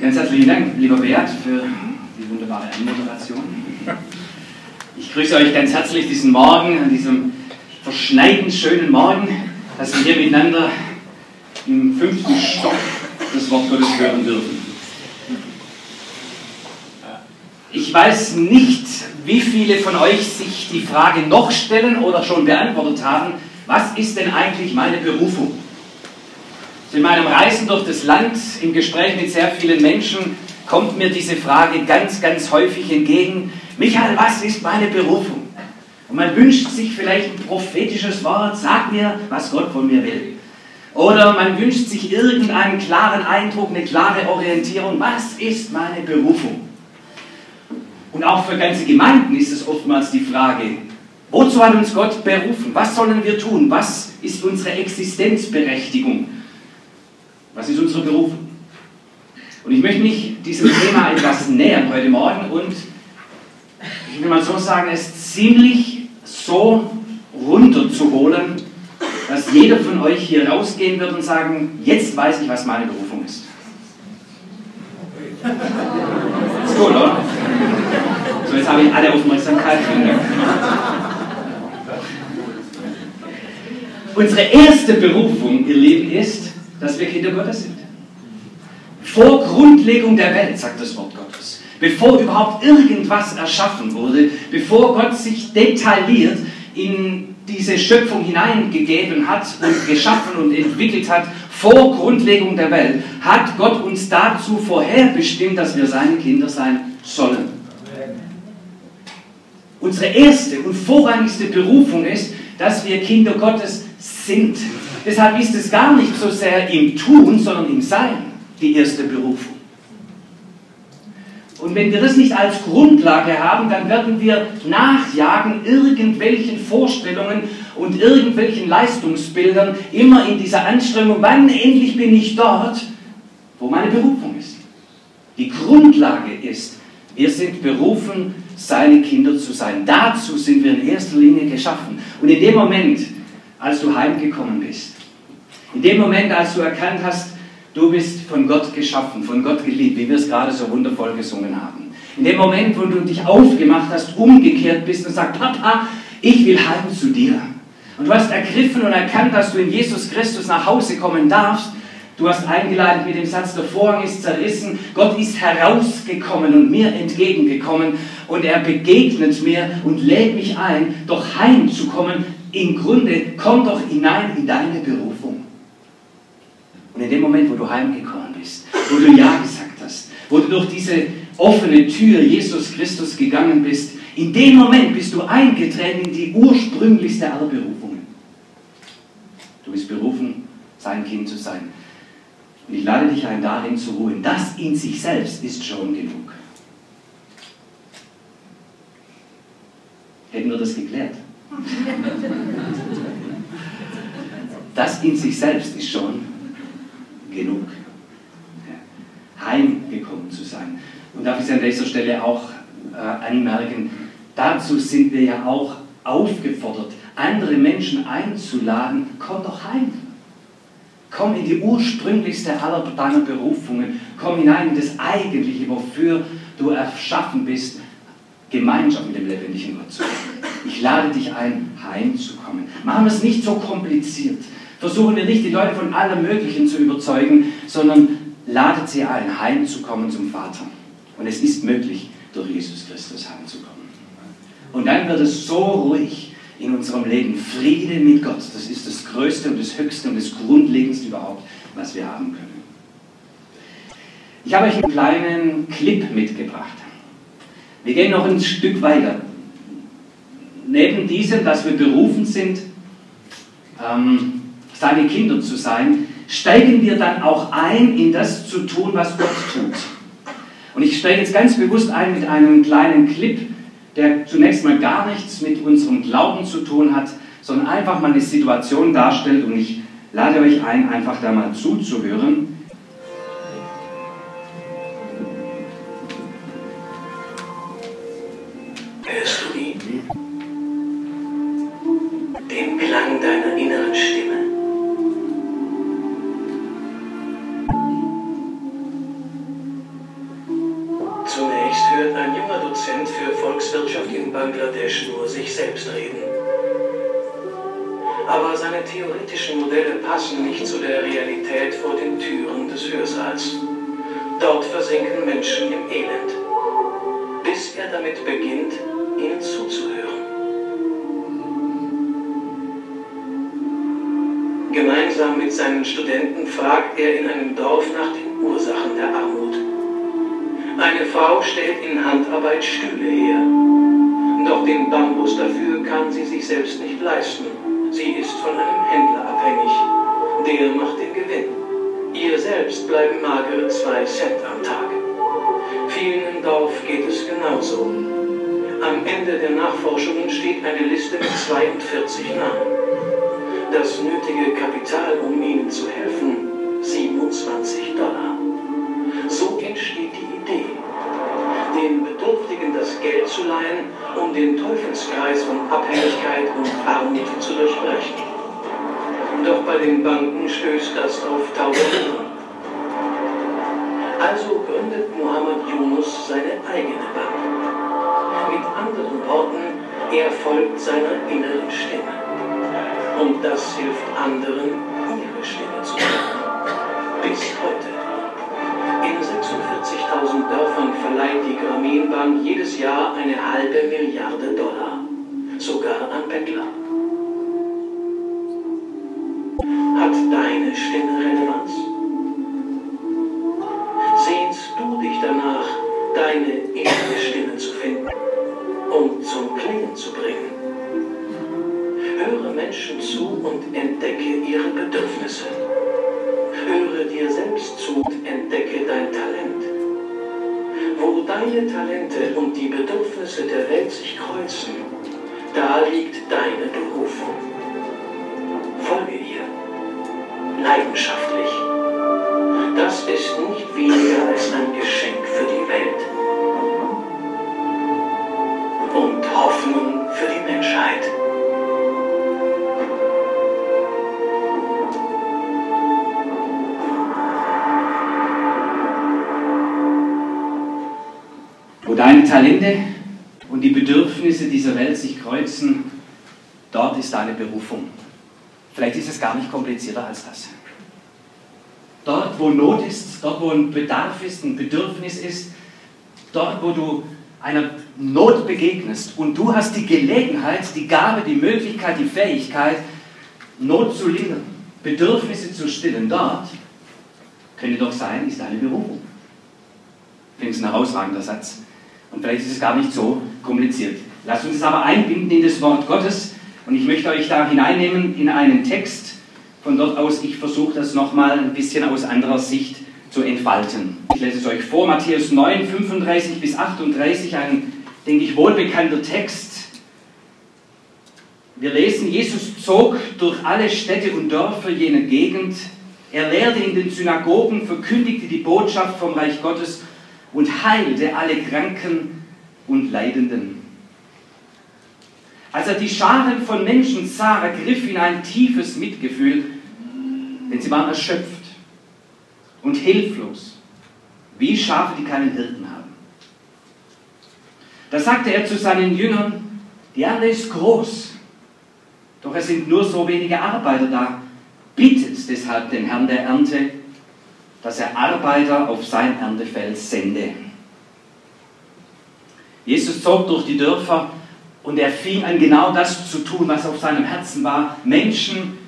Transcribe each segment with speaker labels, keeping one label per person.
Speaker 1: Ganz herzlichen Dank, lieber Beat, für die wunderbare Anmoderation. Ich grüße euch ganz herzlich diesen Morgen, an diesem verschneiten schönen Morgen, dass wir hier miteinander im fünften Stock das Wort Gottes hören dürfen. Ich weiß nicht, wie viele von euch sich die Frage noch stellen oder schon beantwortet haben, was ist denn eigentlich meine Berufung? In meinem Reisen durch das Land, im Gespräch mit sehr vielen Menschen, kommt mir diese Frage ganz, ganz häufig entgegen. Michael, was ist meine Berufung? Und man wünscht sich vielleicht ein prophetisches Wort, sag mir, was Gott von mir will. Oder man wünscht sich irgendeinen klaren Eindruck, eine klare Orientierung. Was ist meine Berufung? Und auch für ganze Gemeinden ist es oftmals die Frage, wozu hat uns Gott berufen? Was sollen wir tun? Was ist unsere Existenzberechtigung? Was ist unsere Berufung? Und ich möchte mich diesem Thema etwas nähern heute Morgen und ich will mal so sagen, es ziemlich so runterzuholen, dass jeder von euch hier rausgehen wird und sagen, jetzt weiß ich, was meine Berufung ist. Ist gut, oder? So, jetzt habe ich alle Aufmerksamkeit. Unsere erste Berufung, ihr Lieben, ist, dass wir Kinder Gottes sind. Vor Grundlegung der Welt, sagt das Wort Gottes, bevor überhaupt irgendwas erschaffen wurde, bevor Gott sich detailliert in diese Schöpfung hineingegeben hat und geschaffen und entwickelt hat, vor Grundlegung der Welt, hat Gott uns dazu vorherbestimmt, dass wir seine Kinder sein sollen. Unsere erste und vorrangigste Berufung ist, dass wir Kinder Gottes sind. Deshalb ist es gar nicht so sehr im Tun, sondern im Sein die erste Berufung. Und wenn wir das nicht als Grundlage haben, dann werden wir nachjagen irgendwelchen Vorstellungen und irgendwelchen Leistungsbildern, immer in dieser Anstrengung, wann endlich bin ich dort, wo meine Berufung ist. Die Grundlage ist, wir sind berufen, seine Kinder zu sein. Dazu sind wir in erster Linie geschaffen. Und in dem Moment, als du heimgekommen bist, in dem Moment, als du erkannt hast, du bist von Gott geschaffen, von Gott geliebt, wie wir es gerade so wundervoll gesungen haben. In dem Moment, wo du dich aufgemacht hast, umgekehrt bist und sagst, Papa, ich will heim zu dir. Und du hast ergriffen und erkannt, dass du in Jesus Christus nach Hause kommen darfst. Du hast eingeleitet mit dem Satz, der Vorhang ist zerrissen. Gott ist herausgekommen und mir entgegengekommen. Und er begegnet mir und lädt mich ein, doch heimzukommen. Im Grunde, komm doch hinein in deine Berufung. Und in dem Moment, wo du heimgekommen bist, wo du Ja gesagt hast, wo du durch diese offene Tür Jesus Christus gegangen bist, in dem Moment bist du eingetreten in die ursprünglichste aller Berufungen. Du bist berufen, sein Kind zu sein. Und ich lade dich ein, darin zu ruhen. Das in sich selbst ist schon genug. Hätten wir das geklärt? Das in sich selbst ist schon genug. Heimgekommen zu sein. Und darf ich an dieser Stelle auch äh, anmerken, dazu sind wir ja auch aufgefordert, andere Menschen einzuladen, komm doch heim. Komm in die ursprünglichste aller deiner Berufungen. Komm hinein in das Eigentliche, wofür du erschaffen bist, Gemeinschaft mit dem lebendigen Gott zu haben. Ich lade dich ein, heimzukommen. Machen wir es nicht so kompliziert. Versuchen wir nicht, die Leute von allem Möglichen zu überzeugen, sondern ladet sie ein, heimzukommen zum Vater. Und es ist möglich, durch Jesus Christus heimzukommen. Und dann wird es so ruhig in unserem Leben. Friede mit Gott, das ist das Größte und das Höchste und das Grundlegendste überhaupt, was wir haben können. Ich habe euch einen kleinen Clip mitgebracht. Wir gehen noch ein Stück weiter. Neben diesem, dass wir berufen sind, ähm, seine Kinder zu sein, steigen wir dann auch ein in das zu tun, was Gott tut. Und ich steige jetzt ganz bewusst ein mit einem kleinen Clip, der zunächst mal gar nichts mit unserem Glauben zu tun hat, sondern einfach mal eine Situation darstellt und ich lade euch ein, einfach da mal zuzuhören.
Speaker 2: Genauso. Am Ende der Nachforschungen steht eine Liste mit 42 Namen. Das nötige Kapital, um ihnen zu helfen, 27 Dollar. So entsteht die Idee, den Bedürftigen das Geld zu leihen, um den Teufelskreis von Abhängigkeit und Armut zu durchbrechen. Doch bei den Banken stößt das auf taube Ohren. Also gründet Mohammed Yunus seine eigene Bank. Mit anderen Worten, er folgt seiner inneren Stimme. Und das hilft anderen, ihre Stimme zu hören. Bis heute. In 46.000 Dörfern verleiht die Grameenbank jedes Jahr eine halbe Milliarde Dollar. Sogar an Bettler. Hat deine Stimme Relevanz? Und entdecke ihre Bedürfnisse. Höre dir selbst zu und entdecke dein Talent. Wo deine Talente und die Bedürfnisse der Welt sich kreuzen, da liegt deine Berufung. Folge ihr. Leidenschaftlich. Das ist nicht weniger
Speaker 1: Talente und die Bedürfnisse dieser Welt sich kreuzen, dort ist deine Berufung. Vielleicht ist es gar nicht komplizierter als das. Dort, wo Not ist, dort, wo ein Bedarf ist, ein Bedürfnis ist, dort, wo du einer Not begegnest und du hast die Gelegenheit, die Gabe, die Möglichkeit, die Fähigkeit, Not zu lindern, Bedürfnisse zu stillen, dort könnte doch sein, ist deine Berufung. Ich finde es ein herausragender Satz. Und vielleicht ist es gar nicht so kompliziert. Lasst uns es aber einbinden in das Wort Gottes. Und ich möchte euch da hineinnehmen in einen Text. Von dort aus, ich versuche das nochmal ein bisschen aus anderer Sicht zu entfalten. Ich lese es euch vor, Matthäus 9, 35 bis 38, ein, denke ich, wohlbekannter Text. Wir lesen, Jesus zog durch alle Städte und Dörfer jener Gegend. Er lehrte in den Synagogen, verkündigte die Botschaft vom Reich Gottes und heilte alle Kranken und Leidenden. Als er die Scharen von Menschen sah, ergriff ihn ein tiefes Mitgefühl, denn sie waren erschöpft und hilflos, wie Schafe, die keinen Hirten haben. Da sagte er zu seinen Jüngern, die Ernte ist groß, doch es sind nur so wenige Arbeiter da. Bittet deshalb den Herrn der Ernte, dass er Arbeiter auf sein Erntefeld sende. Jesus zog durch die Dörfer und er fing an, genau das zu tun, was auf seinem Herzen war, Menschen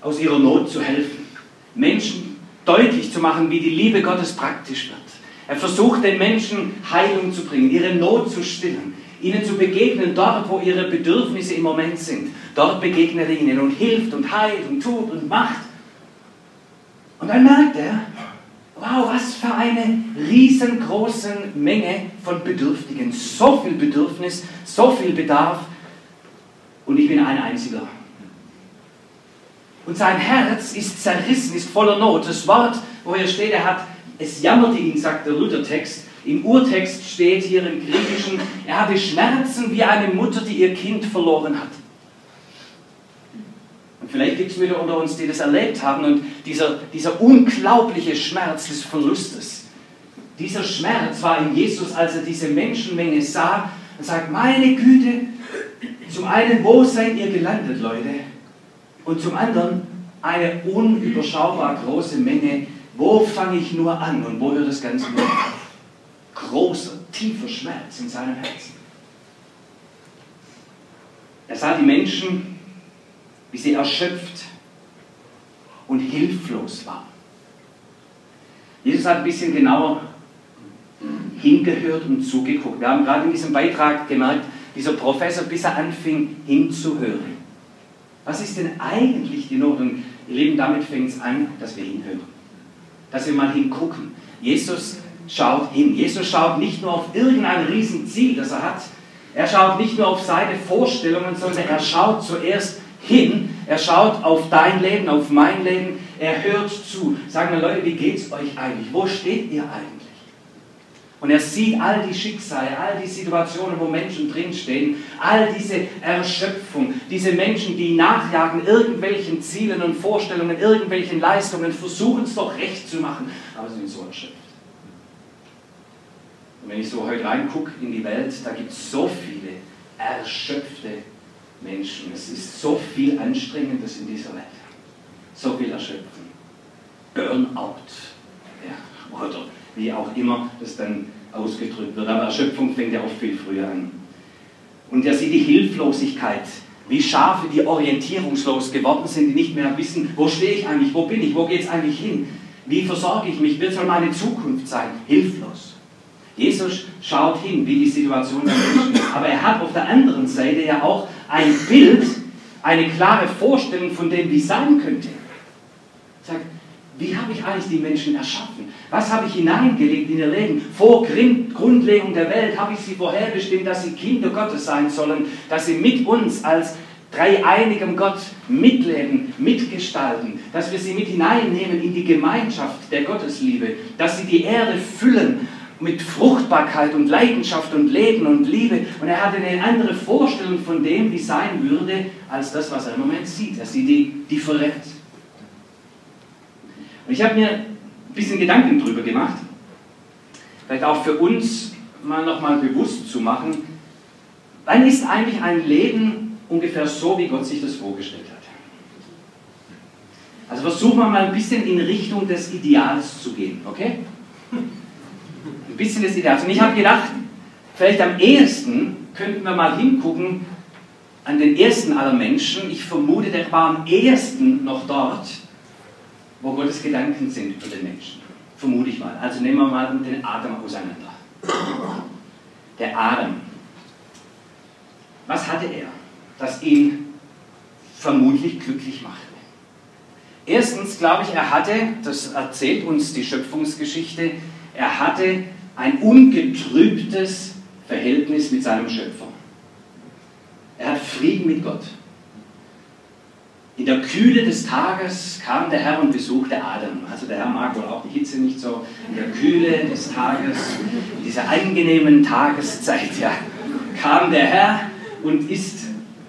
Speaker 1: aus ihrer Not zu helfen, Menschen deutlich zu machen, wie die Liebe Gottes praktisch wird. Er versucht den Menschen Heilung zu bringen, ihre Not zu stillen, ihnen zu begegnen dort, wo ihre Bedürfnisse im Moment sind. Dort begegnet er ihnen und hilft und heilt und tut und macht. Und dann merkt er, wow, was für eine riesengroße Menge von Bedürftigen. So viel Bedürfnis, so viel Bedarf und ich bin ein einziger. Und sein Herz ist zerrissen, ist voller Not. Das Wort, wo er steht, er hat, es jammerte ihn, sagt der Luthertext. Im Urtext steht hier im Griechischen, er hatte Schmerzen wie eine Mutter, die ihr Kind verloren hat. Vielleicht gibt es wieder unter uns, die das erlebt haben und dieser, dieser unglaubliche Schmerz des Verlustes, Dieser Schmerz war in Jesus, als er diese Menschenmenge sah und sagt, meine Güte, zum einen, wo seid ihr gelandet, Leute? Und zum anderen, eine unüberschaubar große Menge, wo fange ich nur an und wo hört das Ganze nur auf? Großer, tiefer Schmerz in seinem Herzen. Er sah die Menschen, wie sie erschöpft und hilflos waren. Jesus hat ein bisschen genauer hingehört und zugeguckt. Wir haben gerade in diesem Beitrag gemerkt, dieser Professor, bis er anfing hinzuhören. Was ist denn eigentlich die Not? Und ihr Lieben, damit fängt es an, dass wir hinhören. Dass wir mal hingucken. Jesus schaut hin. Jesus schaut nicht nur auf irgendein Riesenziel, das er hat. Er schaut nicht nur auf seine Vorstellungen, sondern er schaut zuerst hin. Er schaut auf dein Leben, auf mein Leben. Er hört zu. Sagen wir, Leute, wie geht es euch eigentlich? Wo steht ihr eigentlich? Und er sieht all die Schicksale, all die Situationen, wo Menschen drinstehen, all diese Erschöpfung, diese Menschen, die nachjagen irgendwelchen Zielen und Vorstellungen, irgendwelchen Leistungen, versuchen es doch recht zu machen, aber sind so erschöpft. Und wenn ich so heute reingucke in die Welt, da gibt es so viele erschöpfte Menschen. Es ist so viel Anstrengendes in dieser Welt. So viel Erschöpfung. Burnout. Ja, oder wie auch immer das dann ausgedrückt wird. Aber Erschöpfung fängt ja oft viel früher an. Und er sieht die Hilflosigkeit, wie Schafe, die orientierungslos geworden sind, die nicht mehr wissen, wo stehe ich eigentlich, wo bin ich, wo geht es eigentlich hin, wie versorge ich mich, wird soll meine Zukunft sein, hilflos. Jesus schaut hin, wie die Situation der Menschen ist. Aber er hat auf der anderen Seite ja auch ein Bild, eine klare Vorstellung von dem, wie es sein könnte. Sagt, wie habe ich eigentlich die Menschen erschaffen? Was habe ich hineingelegt in ihr Leben? Vor Grundlegung der Welt habe ich sie vorherbestimmt, dass sie Kinder Gottes sein sollen, dass sie mit uns als dreieinigem Gott mitleben, mitgestalten, dass wir sie mit hineinnehmen in die Gemeinschaft der Gottesliebe, dass sie die Erde füllen mit Fruchtbarkeit und Leidenschaft und Leben und Liebe. Und er hatte eine andere Vorstellung von dem, wie sein würde, als das, was er im Moment sieht. Er sieht die Differenz. Und ich habe mir ein bisschen Gedanken darüber gemacht, vielleicht auch für uns mal nochmal bewusst zu machen, wann ist eigentlich ein Leben ungefähr so, wie Gott sich das vorgestellt hat. Also versuchen wir mal ein bisschen in Richtung des Ideals zu gehen, okay? Ein bisschen des Ideals. Und ich habe gedacht, vielleicht am ehesten könnten wir mal hingucken an den ersten aller Menschen. Ich vermute, der war am ehesten noch dort, wo Gottes Gedanken sind für den Menschen. Vermute ich mal. Also nehmen wir mal den Atem auseinander. Der Atem. Was hatte er, das ihn vermutlich glücklich machte? Erstens glaube ich, er hatte, das erzählt uns die Schöpfungsgeschichte, er hatte ein ungetrübtes Verhältnis mit seinem Schöpfer. Er hat Frieden mit Gott. In der Kühle des Tages kam der Herr und besuchte Adam. Also der Herr mag wohl auch die Hitze nicht so. In der Kühle des Tages, in dieser angenehmen Tageszeit, ja, kam der Herr und ist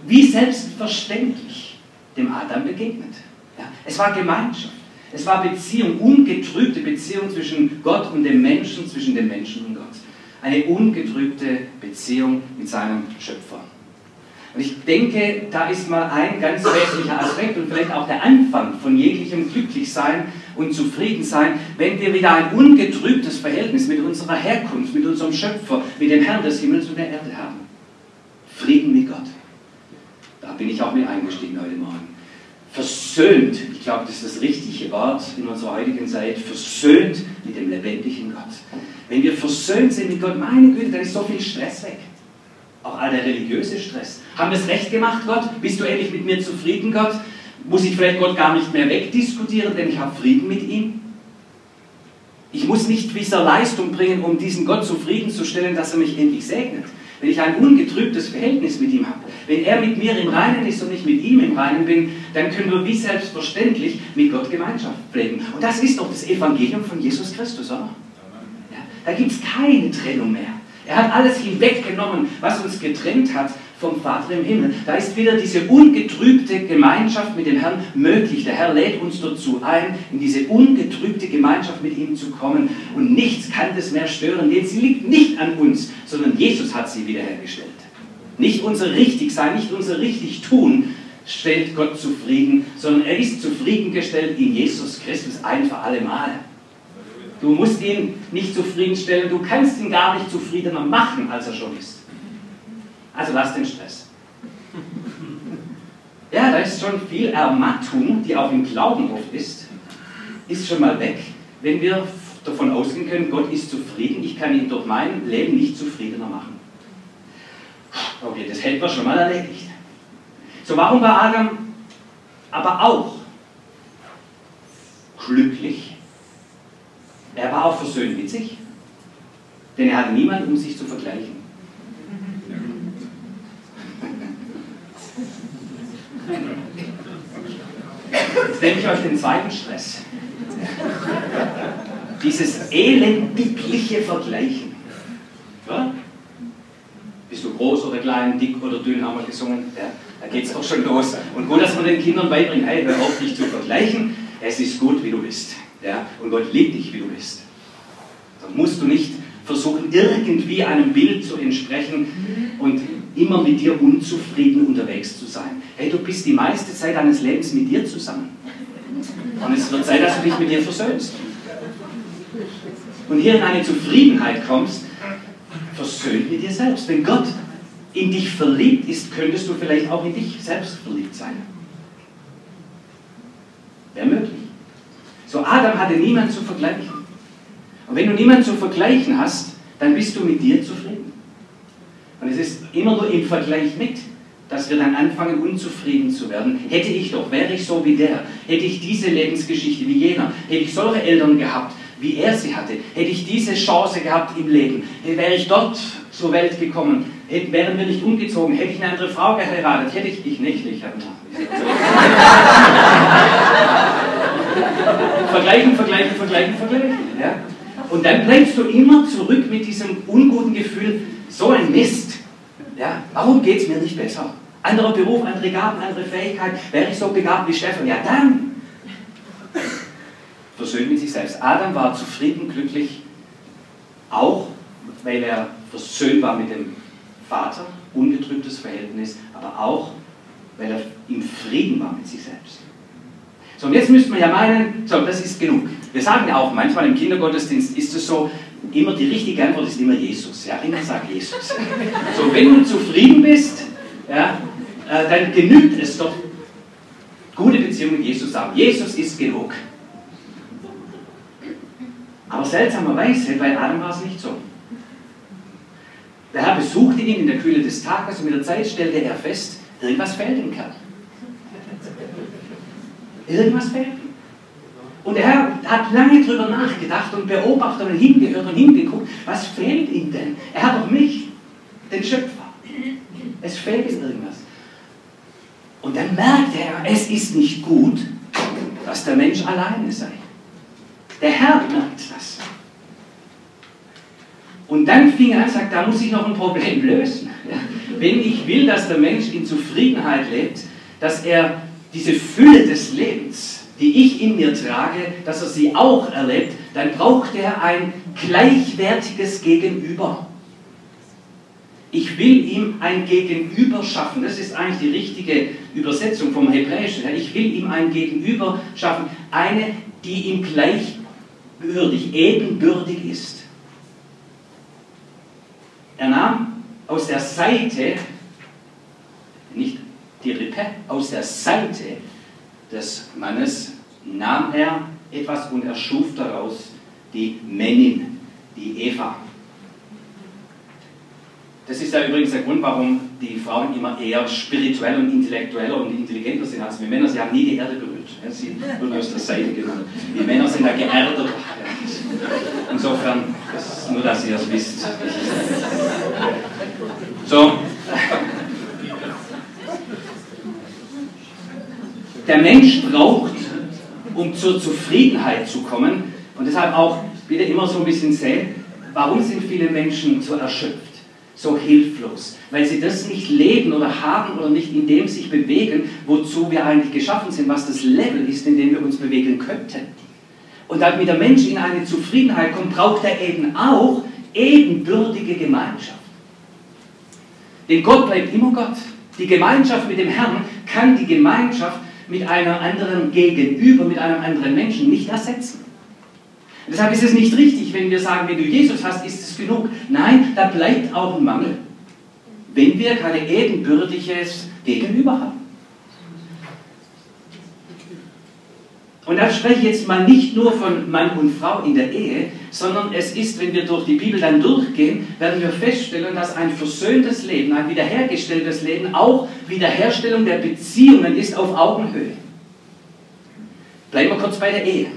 Speaker 1: wie selbstverständlich dem Adam begegnet. Ja, es war Gemeinschaft. Es war Beziehung, ungetrübte Beziehung zwischen Gott und dem Menschen, zwischen dem Menschen und Gott. Eine ungetrübte Beziehung mit seinem Schöpfer. Und ich denke, da ist mal ein ganz wesentlicher Aspekt und vielleicht auch der Anfang von jeglichem Glücklichsein und Zufriedensein, wenn wir wieder ein ungetrübtes Verhältnis mit unserer Herkunft, mit unserem Schöpfer, mit dem Herrn des Himmels und der Erde haben. Frieden mit Gott. Da bin ich auch mit eingestiegen heute Morgen. Versöhnt, ich glaube, das ist das richtige Wort in unserer heutigen Zeit, versöhnt mit dem lebendigen Gott. Wenn wir versöhnt sind mit Gott, meine Güte, dann ist so viel Stress weg. Auch all der religiöse Stress. Haben wir es recht gemacht, Gott? Bist du endlich mit mir zufrieden, Gott? Muss ich vielleicht Gott gar nicht mehr wegdiskutieren, denn ich habe Frieden mit ihm? Ich muss nicht dieser Leistung bringen, um diesen Gott zufriedenzustellen, dass er mich endlich segnet. Wenn ich ein ungetrübtes Verhältnis mit ihm habe, wenn er mit mir im Reinen ist und ich mit ihm im Reinen bin, dann können wir wie selbstverständlich mit Gott Gemeinschaft pflegen. Und das ist doch das Evangelium von Jesus Christus, oder? Ja, da gibt es keine Trennung mehr. Er hat alles hinweggenommen, was uns getrennt hat vom Vater im Himmel. Da ist wieder diese ungetrübte Gemeinschaft mit dem Herrn möglich. Der Herr lädt uns dazu ein, in diese ungetrübte Gemeinschaft mit ihm zu kommen. Und nichts kann das mehr stören, denn sie liegt nicht an uns, sondern Jesus hat sie wiederhergestellt. Nicht unser Richtigsein, nicht unser Richtigtun stellt Gott zufrieden, sondern er ist zufriedengestellt in Jesus Christus ein für alle Mal. Du musst ihn nicht zufriedenstellen, du kannst ihn gar nicht zufriedener machen, als er schon ist. Also lass den Stress. Ja, da ist schon viel Ermattung, die auch im Glauben oft ist, ist schon mal weg, wenn wir davon ausgehen können, Gott ist zufrieden, ich kann ihn durch mein Leben nicht zufriedener machen. Okay, das hätten wir schon mal erledigt. So, warum war Adam aber auch glücklich? Er war auch versöhnt mit sich, denn er hatte niemanden, um sich zu vergleichen. Jetzt nehme ich euch den zweiten Stress. Dieses elendigliche Vergleichen. Ja? Bist du groß oder klein, dick oder dünn, haben wir gesungen. Ja, da geht es doch schon los. Und gut, dass man den Kindern beibringt, hey, hör auf dich zu vergleichen. Es ist gut, wie du bist. Ja? Und Gott liebt dich, wie du bist. Da musst du nicht versuchen, irgendwie einem Bild zu entsprechen und immer mit dir unzufrieden unterwegs zu sein. Hey, du bist die meiste Zeit deines Lebens mit dir zusammen. Und es wird Zeit, dass du dich mit dir versöhnst. Und hier in eine Zufriedenheit kommst, versöhnt mit dir selbst. Wenn Gott in dich verliebt ist, könntest du vielleicht auch in dich selbst verliebt sein. Wäre möglich. So, Adam hatte niemand zu vergleichen. Und wenn du niemanden zu vergleichen hast, dann bist du mit dir zufrieden. Und es ist immer nur im Vergleich mit, dass wir dann anfangen, unzufrieden zu werden. Hätte ich doch, wäre ich so wie der, hätte ich diese Lebensgeschichte wie jener, hätte ich solche Eltern gehabt, wie er sie hatte, hätte ich diese Chance gehabt im Leben, wäre ich dort zur Welt gekommen, hätte, wären wir nicht umgezogen, hätte ich eine andere Frau geheiratet, hätte ich, ich nicht, ich habe Vergleichen, vergleichen, vergleichen, vergleichen. Ja? Und dann bleibst du immer zurück mit diesem unguten Gefühl, so ein Mist. Ja, warum geht es mir nicht besser? Anderer Beruf, andere Gaben, andere Fähigkeit. Wäre ich so begabt wie Stefan? Ja, dann. Versöhnt mit sich selbst. Adam war zufrieden, glücklich, auch weil er versöhnt war mit dem Vater, ungetrübtes Verhältnis, aber auch weil er im Frieden war mit sich selbst. So, und jetzt müsste man ja meinen, so, das ist genug. Wir sagen ja auch manchmal im Kindergottesdienst ist es so, immer die richtige Antwort ist immer Jesus. Ja, immer sag Jesus. So, wenn du zufrieden bist, ja, äh, dann genügt es doch, gute Beziehung mit Jesus zu haben. Jesus ist genug. Aber seltsamerweise, bei Adam war es nicht so. Der Herr besuchte ihn in der Kühle des Tages und mit der Zeit stellte er fest, irgendwas fehlt dem Kerl. Irgendwas fehlt. Und der Herr hat lange darüber nachgedacht und beobachtet und hingehört und hingeguckt, was fehlt ihm denn? Er hat doch mich, den Schöpfer. Es fehlt ihm irgendwas. Und dann merkt er, es ist nicht gut, dass der Mensch alleine sei. Der Herr merkt das. Und dann fing er an und sagt, da muss ich noch ein Problem lösen. Wenn ich will, dass der Mensch in Zufriedenheit lebt, dass er diese Fülle des Lebens, die ich in mir trage, dass er sie auch erlebt, dann braucht er ein gleichwertiges Gegenüber. Ich will ihm ein Gegenüber schaffen. Das ist eigentlich die richtige Übersetzung vom Hebräischen. Ich will ihm ein Gegenüber schaffen. Eine, die ihm gleichwürdig, ebenbürtig ist. Er nahm aus der Seite, nicht die Rippe, aus der Seite des Mannes nahm er etwas und erschuf daraus die Männin, die Eva. Das ist ja übrigens der Grund, warum die Frauen immer eher spirituell und intellektueller und intelligenter sind als wir Männer. Sie haben nie die Erde berührt. Sie wurden aus der Seite genommen. Die Männer sind da geerdet. Insofern, das nur, dass ihr es wisst. So. Der Mensch braucht, um zur Zufriedenheit zu kommen, und deshalb auch wieder immer so ein bisschen sehen, warum sind viele Menschen so erschöpft? so hilflos, weil sie das nicht leben oder haben oder nicht in dem sich bewegen, wozu wir eigentlich geschaffen sind, was das Level ist, in dem wir uns bewegen könnten. Und damit der Mensch in eine Zufriedenheit kommt, braucht er eben auch ebenbürtige Gemeinschaft. Denn Gott bleibt immer Gott. Die Gemeinschaft mit dem Herrn kann die Gemeinschaft mit einer anderen Gegenüber, mit einem anderen Menschen nicht ersetzen. Deshalb ist es nicht richtig, wenn wir sagen, wenn du Jesus hast, ist es genug. Nein, da bleibt auch ein Mangel, wenn wir kein ebenbürtiges Gegenüber haben. Und da spreche ich jetzt mal nicht nur von Mann und Frau in der Ehe, sondern es ist, wenn wir durch die Bibel dann durchgehen, werden wir feststellen, dass ein versöhntes Leben, ein wiederhergestelltes Leben auch Wiederherstellung der Beziehungen ist auf Augenhöhe. Bleiben wir kurz bei der Ehe.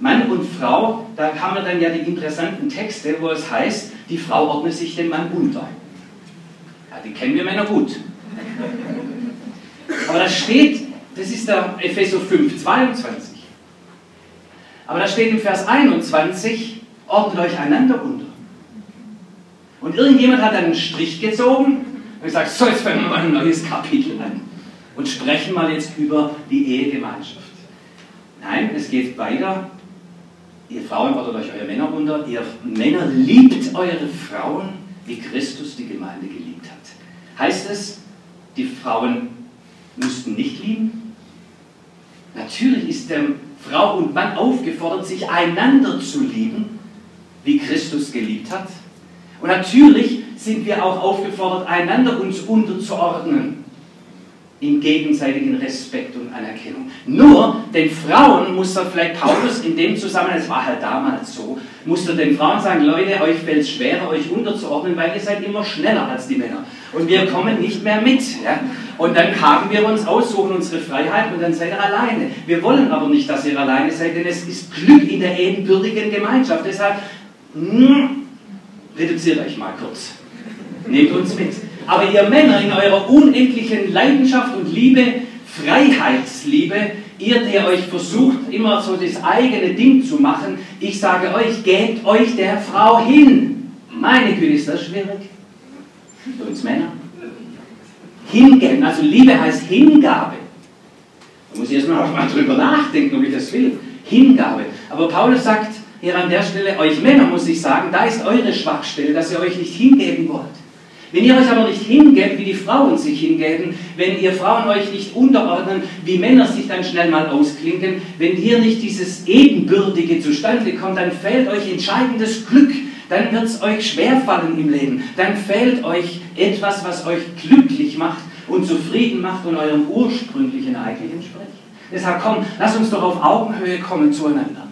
Speaker 1: Mann und Frau, da wir dann ja die interessanten Texte, wo es heißt, die Frau ordnet sich dem Mann unter. Ja, die kennen wir Männer gut. Aber da steht, das ist der Epheser 5, 22. Aber da steht im Vers 21, ordnet euch einander unter. Und irgendjemand hat einen Strich gezogen und gesagt, so, jetzt fangen wir mal ein neues Kapitel an und sprechen mal jetzt über die Ehegemeinschaft. Nein, es geht weiter. Ihr Frauen ordnet euch eure Männer unter. Ihr Männer liebt eure Frauen, wie Christus die Gemeinde geliebt hat. Heißt es, die Frauen müssten nicht lieben? Natürlich ist der Frau und Mann aufgefordert, sich einander zu lieben, wie Christus geliebt hat. Und natürlich sind wir auch aufgefordert, einander uns unterzuordnen in gegenseitigen Respekt und Anerkennung. Nur den Frauen muss er vielleicht Paulus in dem Zusammenhang, es war halt damals so, muss er den Frauen sagen, Leute, euch fällt es schwerer, euch unterzuordnen, weil ihr seid immer schneller als die Männer. Und wir kommen nicht mehr mit. Ja? Und dann haben wir uns aussuchen unsere Freiheit und dann seid ihr alleine. Wir wollen aber nicht, dass ihr alleine seid, denn es ist Glück in der ebenbürtigen Gemeinschaft. Deshalb, mh, hm, reduziert euch mal kurz. Nehmt uns mit. Aber ihr Männer in eurer unendlichen Leidenschaft und Liebe, Freiheitsliebe, ihr, der euch versucht, immer so das eigene Ding zu machen, ich sage euch, gebt euch der Frau hin. Meine Güte, ist das schwierig? Für uns Männer. Hingeben, also Liebe heißt Hingabe. Da muss ich erstmal mal drüber nachdenken, ob ich das will. Hingabe. Aber Paulus sagt hier an der Stelle, euch Männer muss ich sagen, da ist eure Schwachstelle, dass ihr euch nicht hingeben wollt. Wenn ihr euch aber nicht hingebt, wie die Frauen sich hingeben, wenn ihr Frauen euch nicht unterordnen, wie Männer sich dann schnell mal ausklinken, wenn hier nicht dieses Ebenbürtige zustande kommt, dann fehlt euch entscheidendes Glück, dann wird es euch schwerfallen im Leben, dann fehlt euch etwas, was euch glücklich macht und zufrieden macht und eurem ursprünglichen eigentlich entspricht. Deshalb komm, lass uns doch auf Augenhöhe kommen zueinander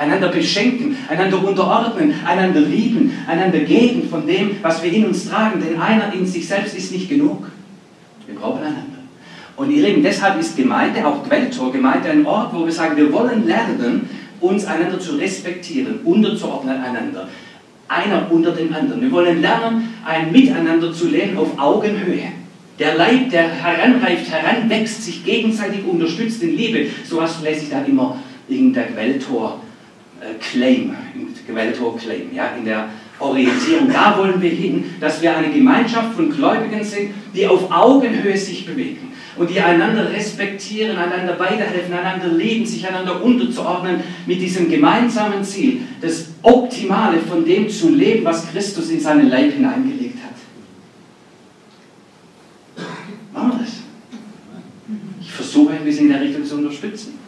Speaker 1: einander beschenken, einander unterordnen, einander lieben, einander geben von dem, was wir in uns tragen. Denn einer in sich selbst ist nicht genug. Wir brauchen einander. Und ihr Lieben, deshalb ist Gemeinde, auch Quelltor, Gemeinde ein Ort, wo wir sagen, wir wollen lernen, uns einander zu respektieren, unterzuordnen einander. Einer unter dem anderen. Wir wollen lernen, ein Miteinander zu leben auf Augenhöhe. Der Leib, der heranreift, heranwächst, sich gegenseitig unterstützt in Liebe. So was lese ich dann immer in der Quelltor äh, Claim, Gewaltor Claim, ja, in der Orientierung. Da wollen wir hin, dass wir eine Gemeinschaft von Gläubigen sind, die auf Augenhöhe sich bewegen und die einander respektieren, einander weiterhelfen, einander lieben, sich einander unterzuordnen mit diesem gemeinsamen Ziel, das Optimale von dem zu leben, was Christus in seinen Leib hineingelegt hat. Machen wir das. Ich versuche ein bisschen in der Richtung zu unterstützen.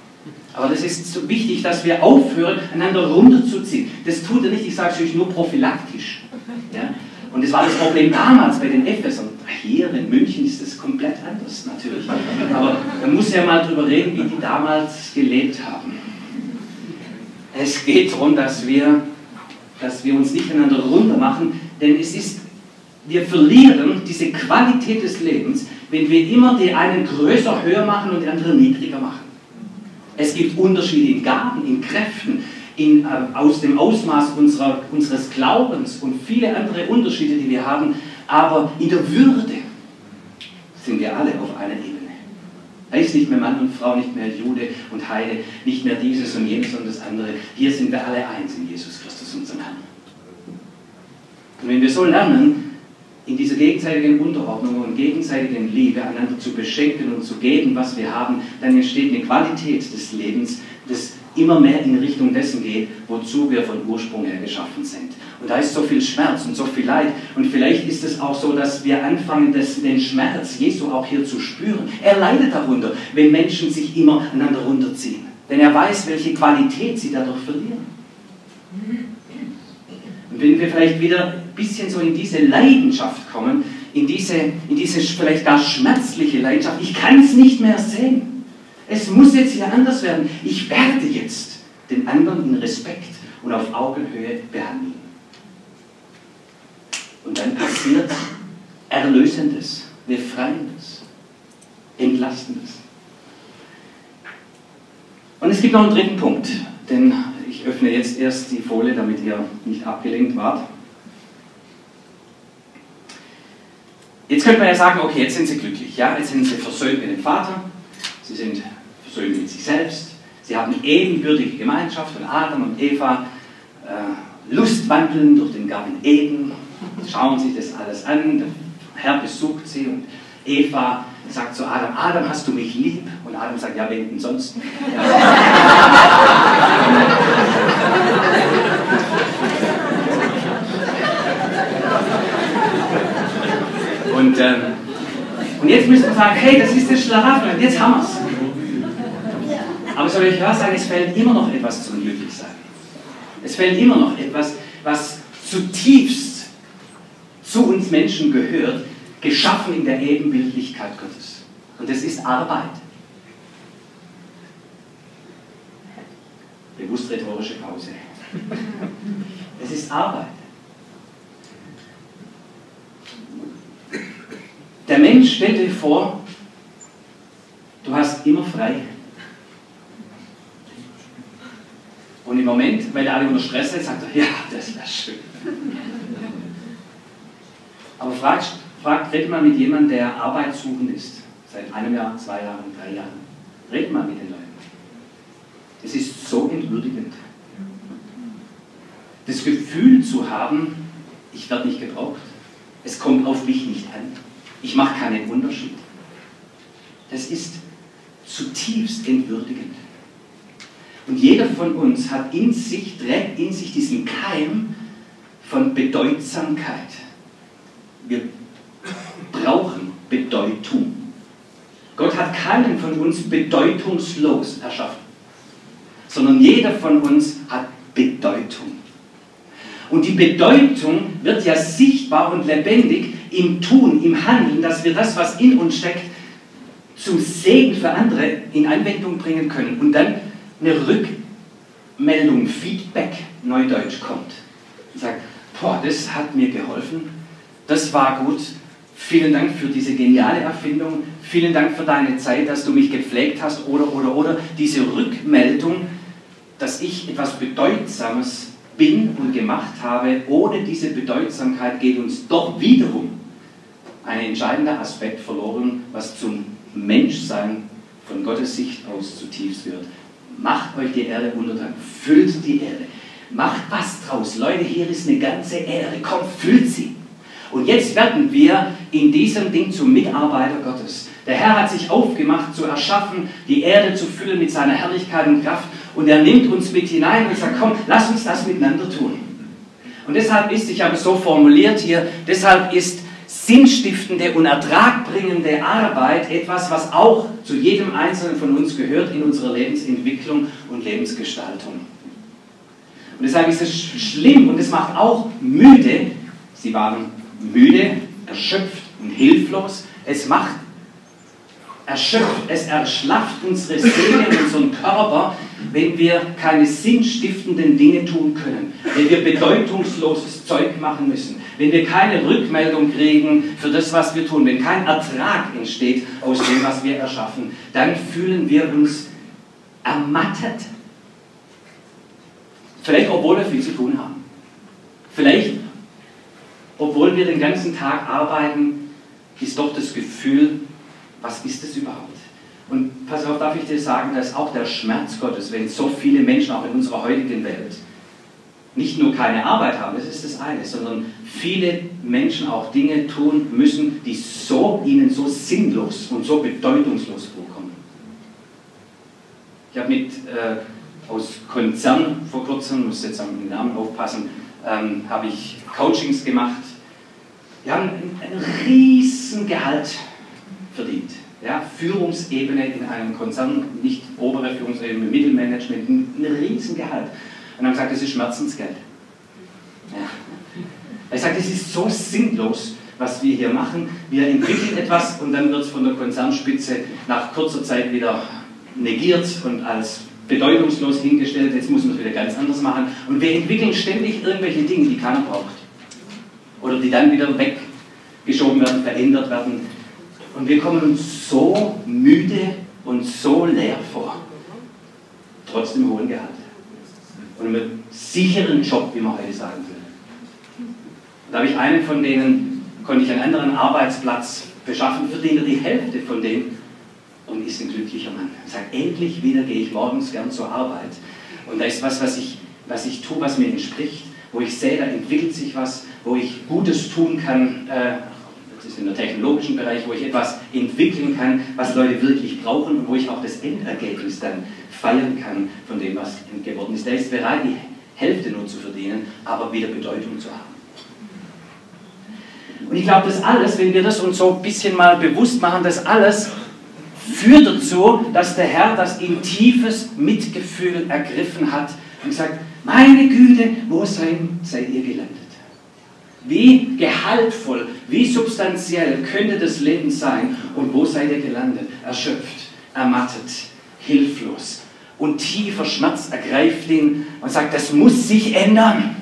Speaker 1: Aber das ist so wichtig, dass wir aufhören, einander runterzuziehen. Das tut er nicht, ich sage es euch nur prophylaktisch. Ja? Und das war das Problem damals bei den Ephesern. Hier in München ist das komplett anders natürlich. Aber man muss ja mal drüber reden, wie die damals gelebt haben. Es geht darum, dass wir, dass wir uns nicht einander runter machen, denn es ist, wir verlieren diese Qualität des Lebens, wenn wir immer die einen größer, höher machen und die anderen niedriger machen. Es gibt Unterschiede in Gaben, in Kräften, in, äh, aus dem Ausmaß unserer, unseres Glaubens und viele andere Unterschiede, die wir haben. Aber in der Würde sind wir alle auf einer Ebene. Da ist nicht mehr Mann und Frau, nicht mehr Jude und Heide, nicht mehr dieses und jenes und das andere. Hier sind wir alle eins in Jesus Christus, unserem Herrn. Und wenn wir so lernen, in dieser gegenseitigen Unterordnung und gegenseitigen Liebe einander zu beschenken und zu geben, was wir haben, dann entsteht eine Qualität des Lebens, das immer mehr in Richtung dessen geht, wozu wir von Ursprung her geschaffen sind. Und da ist so viel Schmerz und so viel Leid. Und vielleicht ist es auch so, dass wir anfangen, das, den Schmerz Jesu auch hier zu spüren. Er leidet darunter, wenn Menschen sich immer einander runterziehen. Denn er weiß, welche Qualität sie dadurch verlieren. Und wenn wir vielleicht wieder bisschen so in diese Leidenschaft kommen, in diese, in diese vielleicht gar schmerzliche Leidenschaft, ich kann es nicht mehr sehen. Es muss jetzt hier anders werden. Ich werde jetzt den anderen in Respekt und auf Augenhöhe behandeln. Und dann passiert Erlösendes, Befreiendes, Entlastendes. Und es gibt noch einen dritten Punkt, denn ich öffne jetzt erst die Folie, damit ihr nicht abgelenkt wart. Jetzt könnte man ja sagen, okay, jetzt sind sie glücklich, ja, jetzt sind sie versöhnt mit dem Vater, sie sind versöhnt mit sich selbst, sie haben ebenbürtige Gemeinschaft und Adam und Eva äh, lustwandeln durch den Garten Eden, schauen sich das alles an, der Herr besucht sie und Eva sagt zu Adam, Adam, hast du mich lieb? Und Adam sagt, ja, wen denn sonst? und, ähm, und jetzt müssen wir sagen, hey, das ist der und jetzt haben wir es. Aber soll ich was sagen, es fällt immer noch etwas zum Glücklichsein. Es fällt immer noch etwas, was zutiefst zu uns Menschen gehört, geschaffen in der Ebenbildlichkeit Gottes. Und das ist Arbeit. Bewusst rhetorische Pause. Es ist Arbeit. Der Mensch, stellt dir vor, du hast immer frei. Und im Moment, weil alle unter Stress sind, sagt er, ja, das wäre schön. Aber fragst Fragt, red mal mit jemandem, der arbeitssuchend ist. Seit einem Jahr, zwei Jahren, drei Jahren. Red mal mit den Leuten. Es ist so entwürdigend. Das Gefühl zu haben, ich werde nicht gebraucht. Es kommt auf mich nicht an. Ich mache keinen Unterschied. Das ist zutiefst entwürdigend. Und jeder von uns hat in sich, trägt in sich diesen Keim von Bedeutsamkeit. Wir brauchen Bedeutung. Gott hat keinen von uns bedeutungslos erschaffen, sondern jeder von uns hat Bedeutung. Und die Bedeutung wird ja sichtbar und lebendig im Tun, im Handeln, dass wir das, was in uns steckt, zum Segen für andere in Anwendung bringen können. Und dann eine Rückmeldung, Feedback, Neudeutsch kommt. Und sagt, boah, das hat mir geholfen, das war gut, Vielen Dank für diese geniale Erfindung. Vielen Dank für deine Zeit, dass du mich gepflegt hast. Oder, oder, oder. Diese Rückmeldung, dass ich etwas Bedeutsames bin und gemacht habe. Ohne diese Bedeutsamkeit geht uns doch wiederum ein entscheidender Aspekt verloren, was zum Menschsein von Gottes Sicht aus zutiefst wird. Macht euch die Erde untertan, füllt die Erde, macht was draus. Leute, hier ist eine ganze Erde, kommt, füllt sie. Und jetzt werden wir in diesem Ding zum Mitarbeiter Gottes. Der Herr hat sich aufgemacht, zu erschaffen, die Erde zu füllen mit seiner Herrlichkeit und Kraft. Und er nimmt uns mit hinein und sagt, komm, lass uns das miteinander tun. Und deshalb ist, ich habe es so formuliert hier, deshalb ist sinnstiftende und ertragbringende Arbeit etwas, was auch zu jedem Einzelnen von uns gehört in unserer Lebensentwicklung und Lebensgestaltung. Und deshalb ist es schlimm und es macht auch müde. Sie waren müde, erschöpft und hilflos. Es macht erschöpft, es erschlafft unsere Seele, unseren Körper, wenn wir keine sinnstiftenden Dinge tun können, wenn wir bedeutungsloses Zeug machen müssen, wenn wir keine Rückmeldung kriegen für das, was wir tun, wenn kein Ertrag entsteht aus dem, was wir erschaffen, dann fühlen wir uns ermattet. Vielleicht obwohl wir viel zu tun haben. Vielleicht obwohl wir den ganzen Tag arbeiten, ist doch das Gefühl, was ist das überhaupt? Und pass auf, darf ich dir sagen, dass auch der Schmerz Gottes, wenn so viele Menschen auch in unserer heutigen Welt nicht nur keine Arbeit haben, das ist das eine, sondern viele Menschen auch Dinge tun müssen, die so ihnen so sinnlos und so bedeutungslos vorkommen. Ich habe mit äh, aus Konzern vor kurzem, muss jetzt am Namen aufpassen, ähm, habe ich Coachings gemacht. Die haben ein, ein riesen Gehalt verdient. Ja, Führungsebene in einem Konzern, nicht obere Führungsebene, Mittelmanagement, ein, ein riesen Gehalt. Und haben gesagt, das ist Schmerzensgeld. Ja. Ich sage, das ist so sinnlos, was wir hier machen. Wir entwickeln etwas und dann wird es von der Konzernspitze nach kurzer Zeit wieder negiert und als bedeutungslos hingestellt. Jetzt muss man es wieder ganz anders machen. Und wir entwickeln ständig irgendwelche Dinge, die keiner braucht. Oder die dann wieder weggeschoben werden, verändert werden. Und wir kommen uns so müde und so leer vor, trotz dem hohen Gehalt. Und einem sicheren Job, wie man heute sagen will. Da habe ich einen von denen, konnte ich einen anderen Arbeitsplatz beschaffen, verdient er die Hälfte von dem und ist ein glücklicher Mann. Er sagt, endlich wieder gehe ich morgens gern zur Arbeit. Und da ist was, was ich, was ich tue, was mir entspricht, wo ich sehe, da entwickelt sich was, wo ich Gutes tun kann. Äh, ist in der technologischen Bereich, wo ich etwas entwickeln kann, was Leute wirklich brauchen und wo ich auch das Endergebnis dann feiern kann von dem, was geworden ist. Der ist bereit, die Hälfte nur zu verdienen, aber wieder Bedeutung zu haben. Und ich glaube, das alles, wenn wir das uns so ein bisschen mal bewusst machen, das alles führt dazu, dass der Herr das in tiefes Mitgefühl ergriffen hat und gesagt, meine Güte, wo seid, seid ihr gelandet? Wie gehaltvoll, wie substanziell könnte das Leben sein und wo seid ihr gelandet? Erschöpft, ermattet, hilflos. Und tiefer Schmerz ergreift ihn und sagt, das muss sich ändern.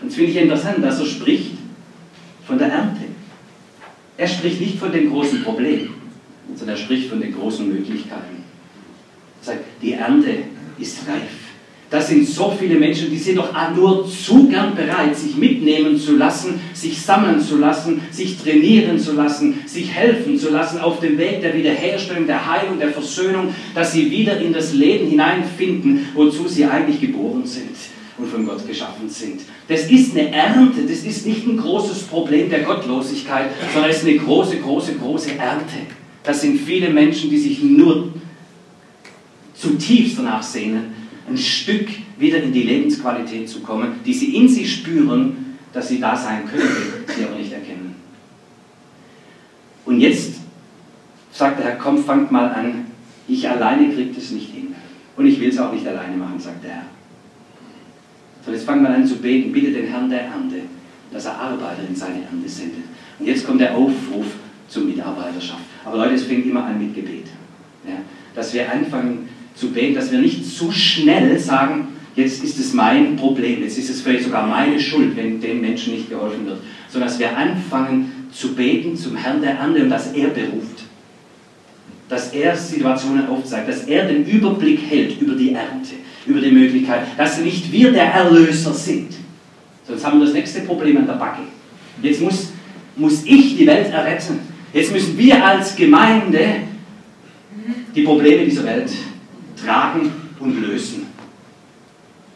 Speaker 1: Und das finde ich interessant, dass er spricht von der Ernte. Er spricht nicht von den großen Problemen, sondern er spricht von den großen Möglichkeiten. Er sagt, die Ernte ist reif. Das sind so viele Menschen, die sind doch nur zu gern bereit, sich mitnehmen zu lassen, sich sammeln zu lassen, sich trainieren zu lassen, sich helfen zu lassen auf dem Weg der Wiederherstellung, der Heilung, der Versöhnung, dass sie wieder in das Leben hineinfinden, wozu sie eigentlich geboren sind und von Gott geschaffen sind. Das ist eine Ernte, das ist nicht ein großes Problem der Gottlosigkeit, sondern es ist eine große, große, große Ernte. Das sind viele Menschen, die sich nur zutiefst danach sehnen, ein Stück wieder in die Lebensqualität zu kommen, die sie in sich spüren, dass sie da sein könnte, sie aber nicht erkennen. Und jetzt sagt der Herr, komm, fangt mal an, ich alleine kriege das nicht hin. Und ich will es auch nicht alleine machen, sagt der Herr. So, jetzt fangen wir an zu beten. Bitte den Herrn der Ernte, dass er Arbeiter in seine Ernte sendet. Und jetzt kommt der Aufruf zur Mitarbeiterschaft. Aber Leute, es fängt immer an mit Gebet. Ja? Dass wir anfangen zu beten, dass wir nicht zu schnell sagen, jetzt ist es mein Problem, jetzt ist es vielleicht sogar meine Schuld, wenn dem Menschen nicht geholfen wird, sondern dass wir anfangen zu beten zum Herrn der und dass er beruft. Dass er Situationen aufzeigt, dass er den Überblick hält über die Ernte über die Möglichkeit, dass nicht wir der Erlöser sind. Sonst haben wir das nächste Problem an der Backe. Jetzt muss, muss ich die Welt erretten. Jetzt müssen wir als Gemeinde die Probleme dieser Welt tragen und lösen.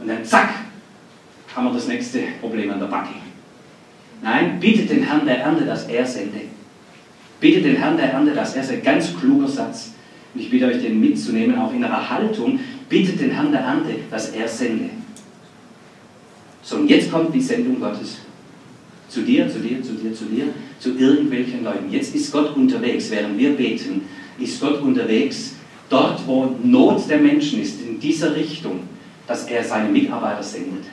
Speaker 1: Und dann zack, haben wir das nächste Problem an der Backe. Nein, bittet den Herrn der Ernte, dass er sende. Bittet den Herrn der Ernte, dass er sende. Ganz kluger Satz. Und ich bitte euch, den mitzunehmen, auch in einer Haltung, bittet den Herrn der Ernte, dass er sende. So, und jetzt kommt die Sendung Gottes. Zu dir, zu dir, zu dir, zu dir, zu irgendwelchen Leuten. Jetzt ist Gott unterwegs, während wir beten, ist Gott unterwegs, dort, wo Not der Menschen ist, in dieser Richtung, dass er seine Mitarbeiter sendet.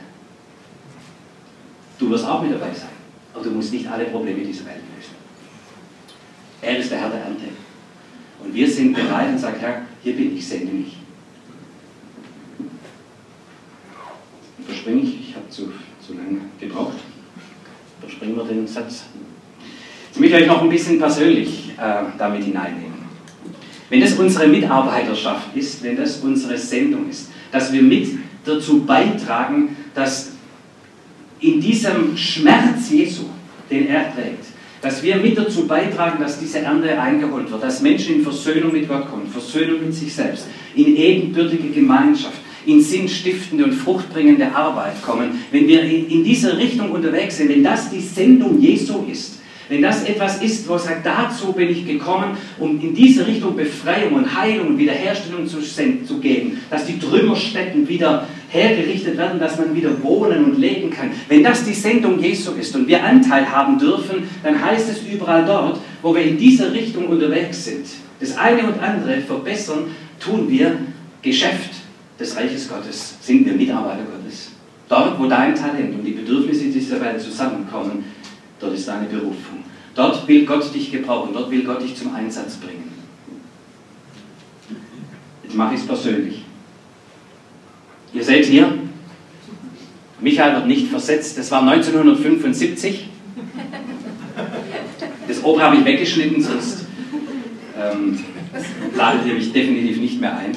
Speaker 1: Du wirst auch mit dabei sein. Aber du musst nicht alle Probleme dieser Welt lösen. Er ist der Herr der Ernte. Und wir sind bereit und sagen, Herr, hier bin ich, sende mich. Überspringe ich, ich habe zu, zu lange gebraucht. Überspringen wir den Satz. Jetzt möchte ich euch noch ein bisschen persönlich äh, damit hineinnehmen. Wenn das unsere Mitarbeiterschaft ist, wenn das unsere Sendung ist, dass wir mit dazu beitragen, dass in diesem Schmerz Jesu, den er trägt, dass wir mit dazu beitragen, dass diese Ernte eingeholt wird, dass Menschen in Versöhnung mit Gott kommen, Versöhnung mit sich selbst, in ebenbürtige Gemeinschaft, in sinnstiftende und fruchtbringende Arbeit kommen, wenn wir in dieser Richtung unterwegs sind, wenn das die Sendung Jesu ist, wenn das etwas ist, wo er sagt, dazu bin ich gekommen, um in diese Richtung Befreiung und Heilung und Wiederherstellung zu, zu geben, dass die Trümmerstätten wieder hergerichtet werden, dass man wieder wohnen und leben kann. Wenn das die Sendung Jesu ist und wir Anteil haben dürfen, dann heißt es überall dort, wo wir in dieser Richtung unterwegs sind, das eine und andere verbessern, tun wir Geschäft des Reiches Gottes, sind wir Mitarbeiter Gottes. Dort, wo dein Talent und die Bedürfnisse dieser Welt zusammenkommen, dort ist deine Berufung. Dort will Gott dich gebrauchen, dort will Gott dich zum Einsatz bringen. Jetzt mache ich es persönlich. Ihr seht hier, Michael wird nicht versetzt, das war 1975. Das Ober habe ich weggeschnitten, sonst ähm, ladet ihr mich definitiv nicht mehr ein.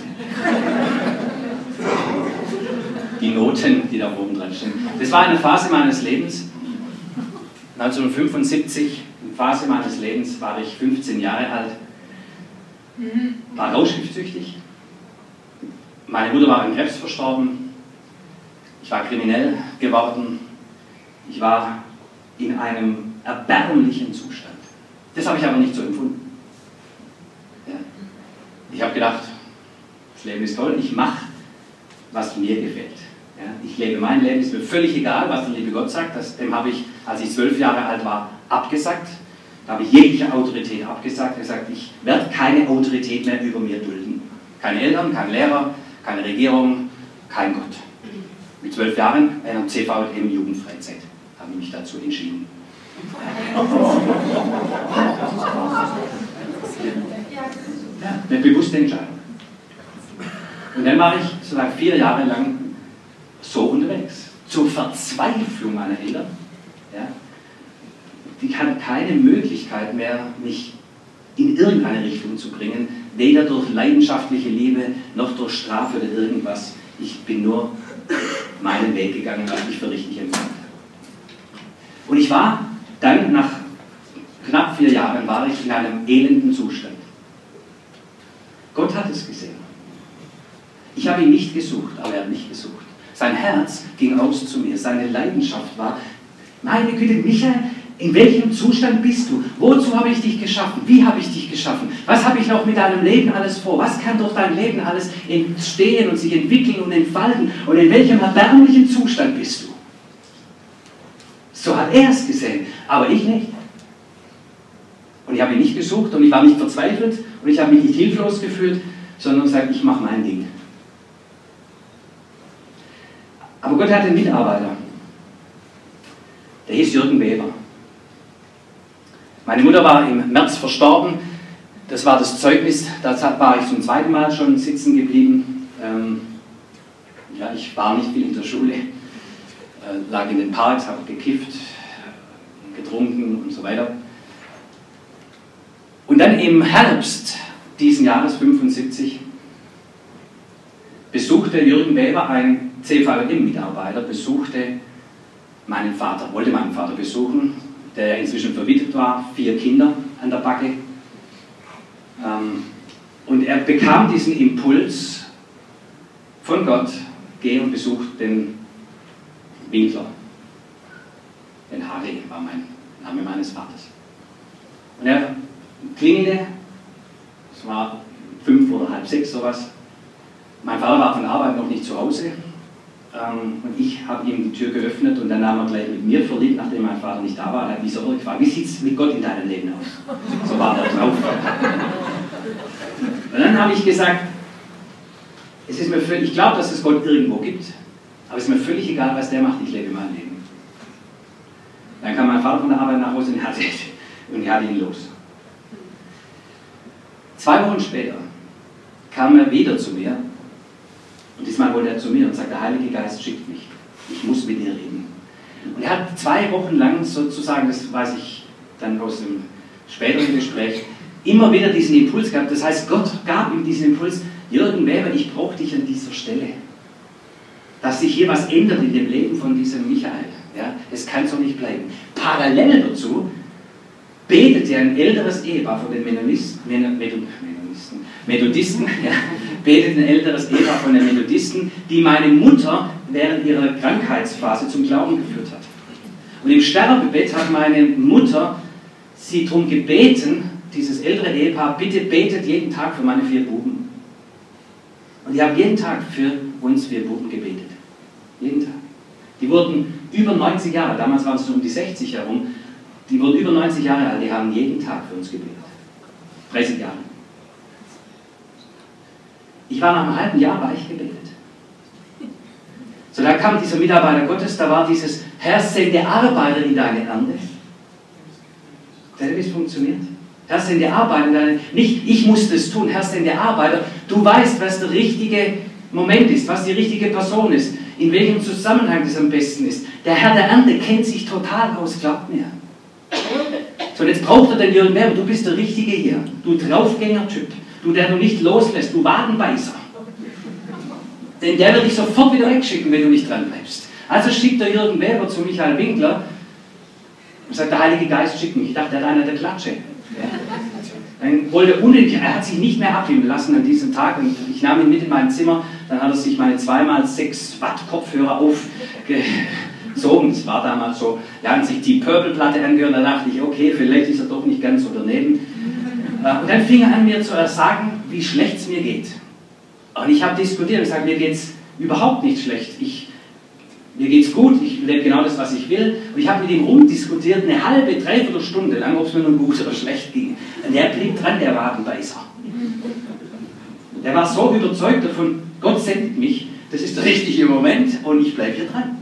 Speaker 1: Die Noten, die da oben dran stehen. Das war eine Phase meines Lebens. 1975, in Phase meines Lebens, war ich 15 Jahre alt, war rauschgiftsüchtig. Meine Mutter war an Krebs verstorben. Ich war kriminell geworden. Ich war in einem erbärmlichen Zustand. Das habe ich aber nicht so empfunden. Ja. Ich habe gedacht, das Leben ist toll, ich mache, was mir gefällt. Ja. Ich lebe mein Leben, ist mir völlig egal, was der liebe Gott sagt. Das, dem habe ich, als ich zwölf Jahre alt war, abgesagt. Da habe ich jegliche Autorität abgesagt. Ich gesagt, ich werde keine Autorität mehr über mir dulden. Keine Eltern, kein Lehrer, keine Regierung, kein Gott. Mit zwölf Jahren bei einer CVM Jugendfreizeit habe ich mich dazu entschieden. Eine bewusste Entscheidung. Und dann war ich sozusagen vier Jahre lang so unterwegs. Zur Verzweiflung meiner Eltern. Ja, die hatten keine Möglichkeit mehr, mich in irgendeine Richtung zu bringen, weder durch leidenschaftliche Liebe noch durch Strafe oder irgendwas. Ich bin nur meinen Weg gegangen, was ich für richtig empfand. Und ich war dann nach knapp vier Jahren war ich in einem elenden Zustand. Gott hat es gesehen. Ich habe ihn nicht gesucht, aber er hat mich gesucht. Sein Herz ging aus zu mir, seine Leidenschaft war, meine Güte, Michael, in welchem Zustand bist du? Wozu habe ich dich geschaffen? Wie habe ich dich geschaffen? Was habe ich noch mit deinem Leben alles vor? Was kann durch dein Leben alles entstehen und sich entwickeln und entfalten? Und in welchem erbärmlichen Zustand bist du? So hat er es gesehen, aber ich nicht. Und ich habe ihn nicht gesucht und ich war nicht verzweifelt und ich habe mich nicht hilflos gefühlt, sondern gesagt, ich mache mein Ding. Aber Gott hat einen Mitarbeiter. Der hieß Jürgen Weber. Meine Mutter war im März verstorben. Das war das Zeugnis. Da war ich zum zweiten Mal schon sitzen geblieben. Ähm, ja, ich war nicht viel in der Schule, äh, lag in den Parks, habe gekifft, getrunken und so weiter. Und dann im Herbst diesen Jahres 75 besuchte Jürgen Weber, ein CVM-Mitarbeiter, besuchte meinen Vater, wollte meinen Vater besuchen der inzwischen verwitwet war, vier Kinder an der Backe. Ähm, und er bekam diesen Impuls von Gott, geh und besuch den Winkler. Den Harry war mein Name meines Vaters. Und er klingelte, es war fünf oder halb sechs sowas. Mein Vater war von Arbeit noch nicht zu Hause ähm, und ich habe ihm die Tür geöffnet und dann nahm er gleich mit mir verliebt, nachdem mein Vater nicht da war. Er hat mich so gefragt, wie sieht es mit Gott in deinem Leben aus? So war er drauf. Und dann habe ich gesagt, es ist mir völlig, ich glaube, dass es Gott irgendwo gibt, aber es ist mir völlig egal, was der macht, ich lebe mein Leben. Dann kam mein Vater von der Arbeit nach Hause und hatte, und hatte ihn los. Zwei Wochen später kam er wieder zu mir und diesmal wollte er zu mir und sagt, der Heilige Geist schickt mich. Ich muss mit dir reden. Und er hat zwei Wochen lang sozusagen, das weiß ich dann aus dem späteren Gespräch, immer wieder diesen Impuls gehabt. Das heißt, Gott gab ihm diesen Impuls, Jürgen Weber, ich brauche dich an dieser Stelle. Dass sich hier was ändert in dem Leben von diesem Michael. Ja, es kann so nicht bleiben. Parallel dazu betete ein älteres Ehepaar von den Mennonisten, Methodisten ja, betet ein älteres Ehepaar von den Methodisten, die meine Mutter während ihrer Krankheitsphase zum Glauben geführt hat. Und im Sterbebett hat meine Mutter sie darum gebeten, dieses ältere Ehepaar, bitte betet jeden Tag für meine vier Buben. Und ich habe jeden Tag für uns vier Buben gebetet. Jeden Tag. Die wurden über 90 Jahre, damals waren es um die 60 herum, die wurden über 90 Jahre alt, die haben jeden Tag für uns gebetet. 30 Jahre. Ich war nach einem halben Jahr, war ich gebetet. So, da kam dieser Mitarbeiter Gottes, da war dieses Herr, sende Arbeiter in deine Ernte. Wie es funktioniert? Herr, sende Arbeiter Nicht, ich muss das tun, Herr, sende Arbeiter. Du weißt, was der richtige Moment ist, was die richtige Person ist, in welchem Zusammenhang das am besten ist. Der Herr der Ernte kennt sich total aus, glaubt mir. So, und jetzt braucht er den Jürgen Werber, du bist der Richtige hier. Du Draufgänger-Typ. Du, der du nicht loslässt, du Wadenbeißer. Denn der wird dich sofort wieder wegschicken, wenn du nicht dran bleibst. Also schickt der Jürgen Weber zu Michael Winkler und sagt, der Heilige Geist schickt mich. Ich dachte, er hat einer der Klatsche. Dann wollte er er hat sich nicht mehr abnehmen lassen an diesem Tag und ich nahm ihn mit in mein Zimmer. Dann hat er sich meine 2x6 Watt Kopfhörer aufgezogen. Das war damals so. Er hat sich die Purple-Platte angehört. Da dachte ich, okay, vielleicht ist er doch nicht ganz so daneben. Äh, und dann fing er an, mir zu sagen, wie schlecht es mir geht. Und ich habe diskutiert und gesagt, mir geht es überhaupt nicht schlecht. Ich, mir geht es gut, ich lebe genau das, was ich will. Und ich habe mit ihm rumdiskutiert, eine halbe, dreiviertel Stunde lang, ob es mir nun gut oder schlecht ging. Und der blieb dran, der Wadenbeißer. Der war so überzeugt davon, Gott sendet mich, das ist der richtige Moment und ich bleibe hier dran.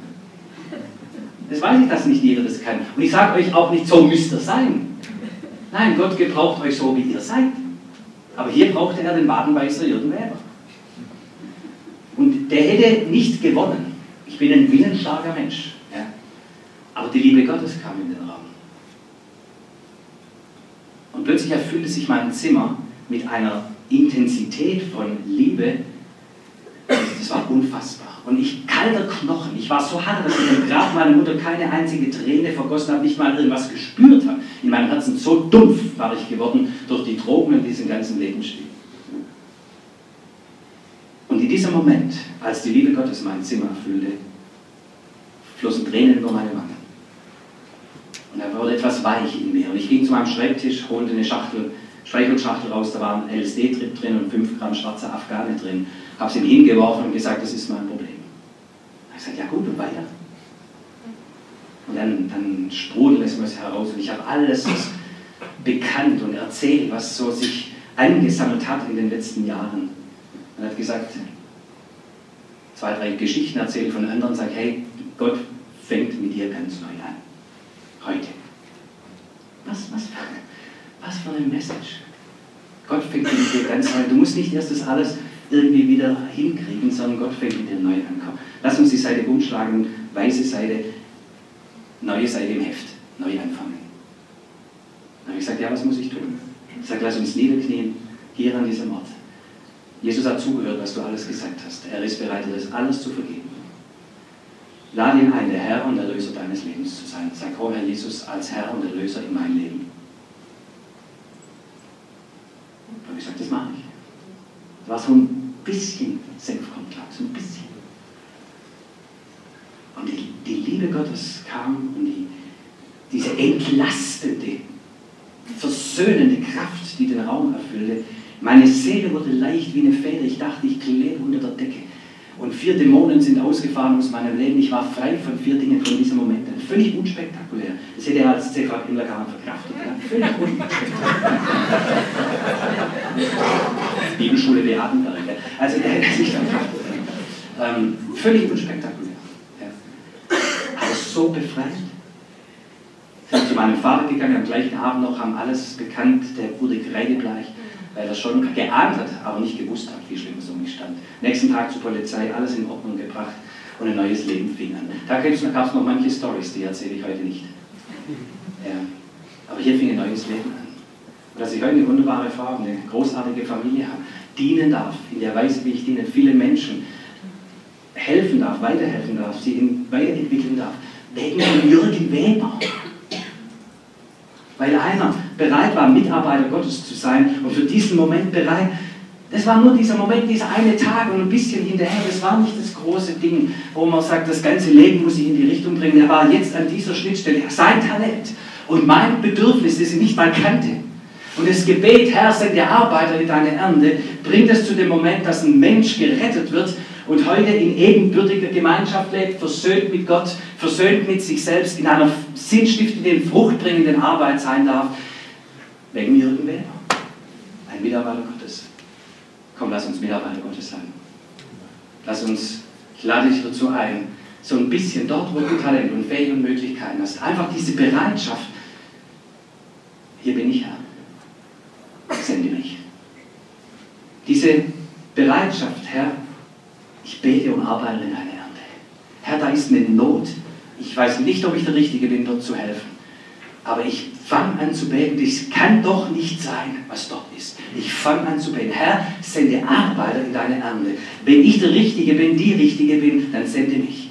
Speaker 1: Das weiß ich, dass nicht jeder das kann. Und ich sage euch auch nicht, so müsst ihr sein. Nein, Gott gebraucht euch so, wie ihr seid. Aber hier brauchte er den Wadenbeißer Jürgen Weber. Und der hätte nicht gewonnen. Ich bin ein willensstarker Mensch. Ja. Aber die Liebe Gottes kam in den Raum. Und plötzlich erfüllte sich mein Zimmer mit einer Intensität von Liebe, das war unfassbar. Und ich, kalter Knochen, ich war so hart, dass ich im Grab meiner Mutter keine einzige Träne vergossen habe, nicht mal irgendwas gespürt habe. In meinem Herzen so dumpf war ich geworden durch die Drogen und diesen ganzen Lebensstil. Und in diesem Moment, als die Liebe Gottes mein Zimmer erfüllte, flossen Tränen über meine Wangen. Und da wurde etwas weich in mir. Und ich ging zu meinem Schreibtisch, holte eine Schachtel, Streichelschachtel raus, da war ein LSD-Trip drin und 5 Gramm schwarzer Afghane drin. Habe es ihm hingeworfen und gesagt, das ist mein Problem. Habe ich gesagt, ja gut, und weiter. Und dann, dann sprudelt es mir heraus und ich habe alles bekannt und erzählt, was so sich angesammelt hat in den letzten Jahren. Und hat gesagt, zwei, drei Geschichten erzählt von anderen, sagt, hey, Gott fängt mit dir ganz neu an. Heute. Was, was, was für eine Message. Gott fängt mit dir ganz neu an. Du musst nicht erst das alles irgendwie wieder hinkriegen, sondern Gott fängt mit dir neu an. Lass uns die Seite umschlagen, weiße Seite, neue Seite im Heft, neu anfangen. Dann habe ich gesagt, ja, was muss ich tun? Ich sage, lass uns niederknien, hier an diesem Ort. Jesus hat zugehört, was du alles gesagt hast. Er ist bereit, dir das alles zu vergeben. Lade ihn ein, der Herr und Erlöser deines Lebens zu sein. Sag, komm, Herr Jesus, als Herr und Erlöser in mein Leben. Da habe ich gesagt, das mache ich. Das war so ein bisschen Senfkontakt, so ein bisschen. Und die, die Liebe Gottes kam und die, diese entlastende, versöhnende Kraft, die den Raum erfüllte. Meine Seele wurde leicht wie eine Feder. Ich dachte, ich klebe unter der Decke. Und vier Dämonen sind ausgefahren aus meinem Leben. Ich war frei von vier Dingen von diesem Moment. Völlig unspektakulär. Das hätte er als Himmler gar nicht verkraftet. Ja? Völlig unspektakulär. Bibelschule Beatenberg. Also der hätte sich verkraftet. Ähm, völlig unspektakulär. So befreit. Sind zu meinem Vater gegangen, am gleichen Abend noch, haben alles bekannt, der wurde kreidebleich weil er schon geahnt hat, aber nicht gewusst hat, wie schlimm es um mich stand. Nächsten Tag zur Polizei, alles in Ordnung gebracht und ein neues Leben fing an. Da gab es noch manche Stories, die erzähle ich heute nicht. Ja. Aber hier fing ein neues Leben an. Und dass ich heute eine wunderbare Frau, eine großartige Familie habe, dienen darf, in der Weise, wie ich dienen, vielen Menschen helfen darf, weiterhelfen darf, sie weiterentwickeln darf, wegen Jürgen Weber weil einer bereit war, Mitarbeiter Gottes zu sein und für diesen Moment bereit, Das war nur dieser Moment, dieser eine Tag und ein bisschen hinterher. Das war nicht das große Ding, wo man sagt, das ganze Leben muss ich in die Richtung bringen. Er war jetzt an dieser Schnittstelle. Sein Talent und mein Bedürfnis, das ich nicht mal kannte. Und das Gebet, Herr, sende Arbeiter in deine Ernte, bringt es zu dem Moment, dass ein Mensch gerettet wird und heute in ebenbürtiger Gemeinschaft lebt, versöhnt mit Gott, versöhnt mit sich selbst, in einer sinnstiftenden, fruchtbringenden Arbeit sein darf. Wegen Jürgen Weber, ein Mitarbeiter Gottes. Komm, lass uns Mitarbeiter Gottes sein. Lass uns, ich lade dich dazu ein, so ein bisschen dort, wo du Talent und Fähigkeiten und Möglichkeiten hast, einfach diese Bereitschaft, hier bin ich Herr, sende mich. Diese Bereitschaft, Herr, ich bete und arbeite in eine Ernte. Herr, da ist eine Not. Ich weiß nicht, ob ich der Richtige bin, dort zu helfen. Aber ich fange an zu beten. Das kann doch nicht sein, was dort ist. Ich fange an zu beten. Herr, sende Arbeiter in deine Ernte. Wenn ich der Richtige bin, die Richtige bin, dann sende mich.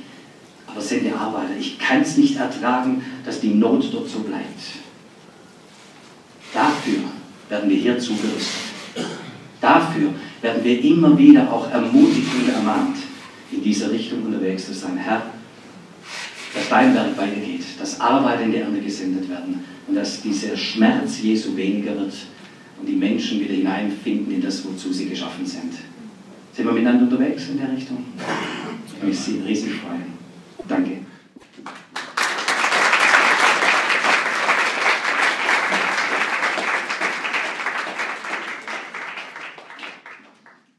Speaker 1: Aber sende Arbeiter. Ich kann es nicht ertragen, dass die Not dort so bleibt. Dafür werden wir hier zugerüstet. Dafür werden wir immer wieder auch ermutigt und ermahnt, in dieser Richtung unterwegs zu sein. Herr, dass dein Werk weitergeht, dass Arbeit in die Ernte gesendet werden und dass dieser Schmerz Jesu weniger wird und die Menschen wieder hineinfinden in das, wozu sie geschaffen sind. Sind wir miteinander unterwegs in der Richtung? Ich mich riesig freuen. Danke.